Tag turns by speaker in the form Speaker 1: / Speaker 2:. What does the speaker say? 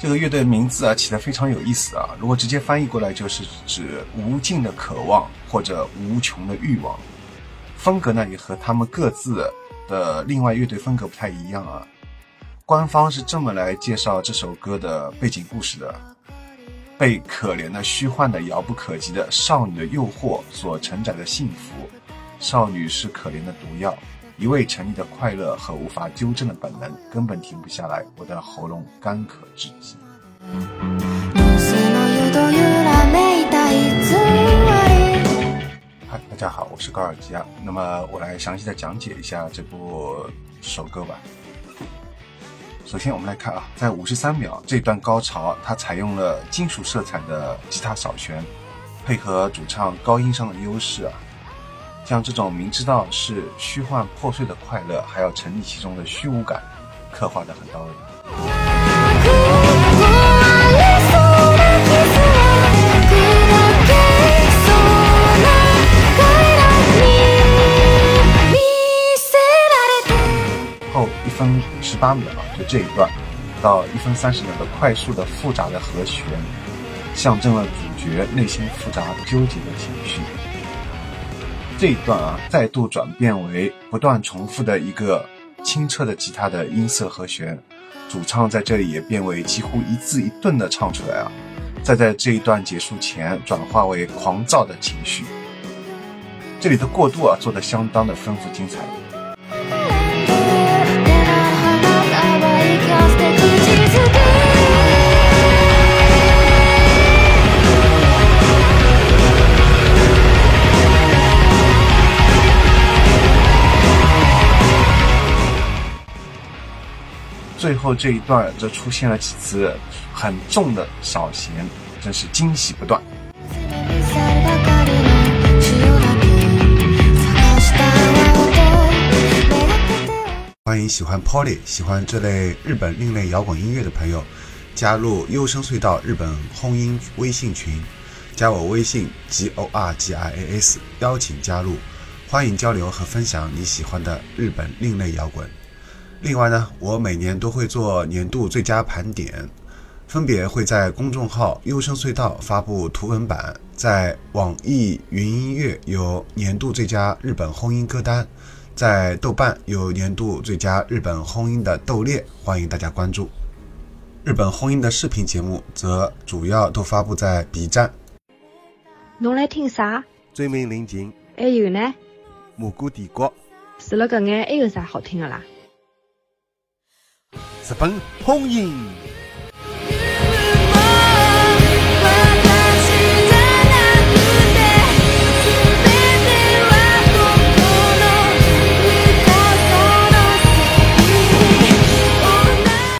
Speaker 1: 这个乐队名字啊起得非常有意思啊，如果直接翻译过来就是指无尽的渴望或者无穷的欲望。风格呢也和他们各自的另外乐队风格不太一样啊。官方是这么来介绍这首歌的背景故事的：被可怜的、虚幻的、遥不可及的少女的诱惑所承载的幸福。少女是可怜的毒药。一味沉溺的快乐和无法纠正的本能，根本停不下来。我的喉咙干渴至极。嗨，大家好，我是高尔基啊。那么我来详细的讲解一下这部首歌吧。首先我们来看啊，在五十三秒这段高潮，它采用了金属色彩的吉他扫弦，配合主唱高音上的优势啊。像这种明知道是虚幻破碎的快乐，还要沉溺其中的虚无感，刻画的很到位。后一分十八秒啊，就这一段到一分三十秒的快速的复杂的和弦，象征了主角内心复杂纠结的情绪。这一段啊，再度转变为不断重复的一个清澈的吉他的音色和弦，主唱在这里也变为几乎一字一顿的唱出来啊，再在这一段结束前转化为狂躁的情绪，这里的过渡啊做得相当的丰富精彩。最后这一段则出现了几次很重的扫弦，真是惊喜不断。欢迎喜欢 Polly、喜欢这类日本另类摇滚音乐的朋友加入优声隧道日本轰音微信群，加我微信 g o r g i a s，邀请加入，欢迎交流和分享你喜欢的日本另类摇滚。另外呢，我每年都会做年度最佳盘点，分别会在公众号“优声隧道”发布图文版，在网易云音乐有年度最佳日本轰音歌单，在豆瓣有年度最佳日本轰音的豆列，欢迎大家关注。日本轰音的视频节目则主要都发布在 B 站。
Speaker 2: 侬来听啥？
Speaker 3: 追名临近。
Speaker 2: 还有呢？
Speaker 3: 蘑菇帝国。
Speaker 2: 除了搿眼，还有啥好听的啦？
Speaker 3: 日本轰音。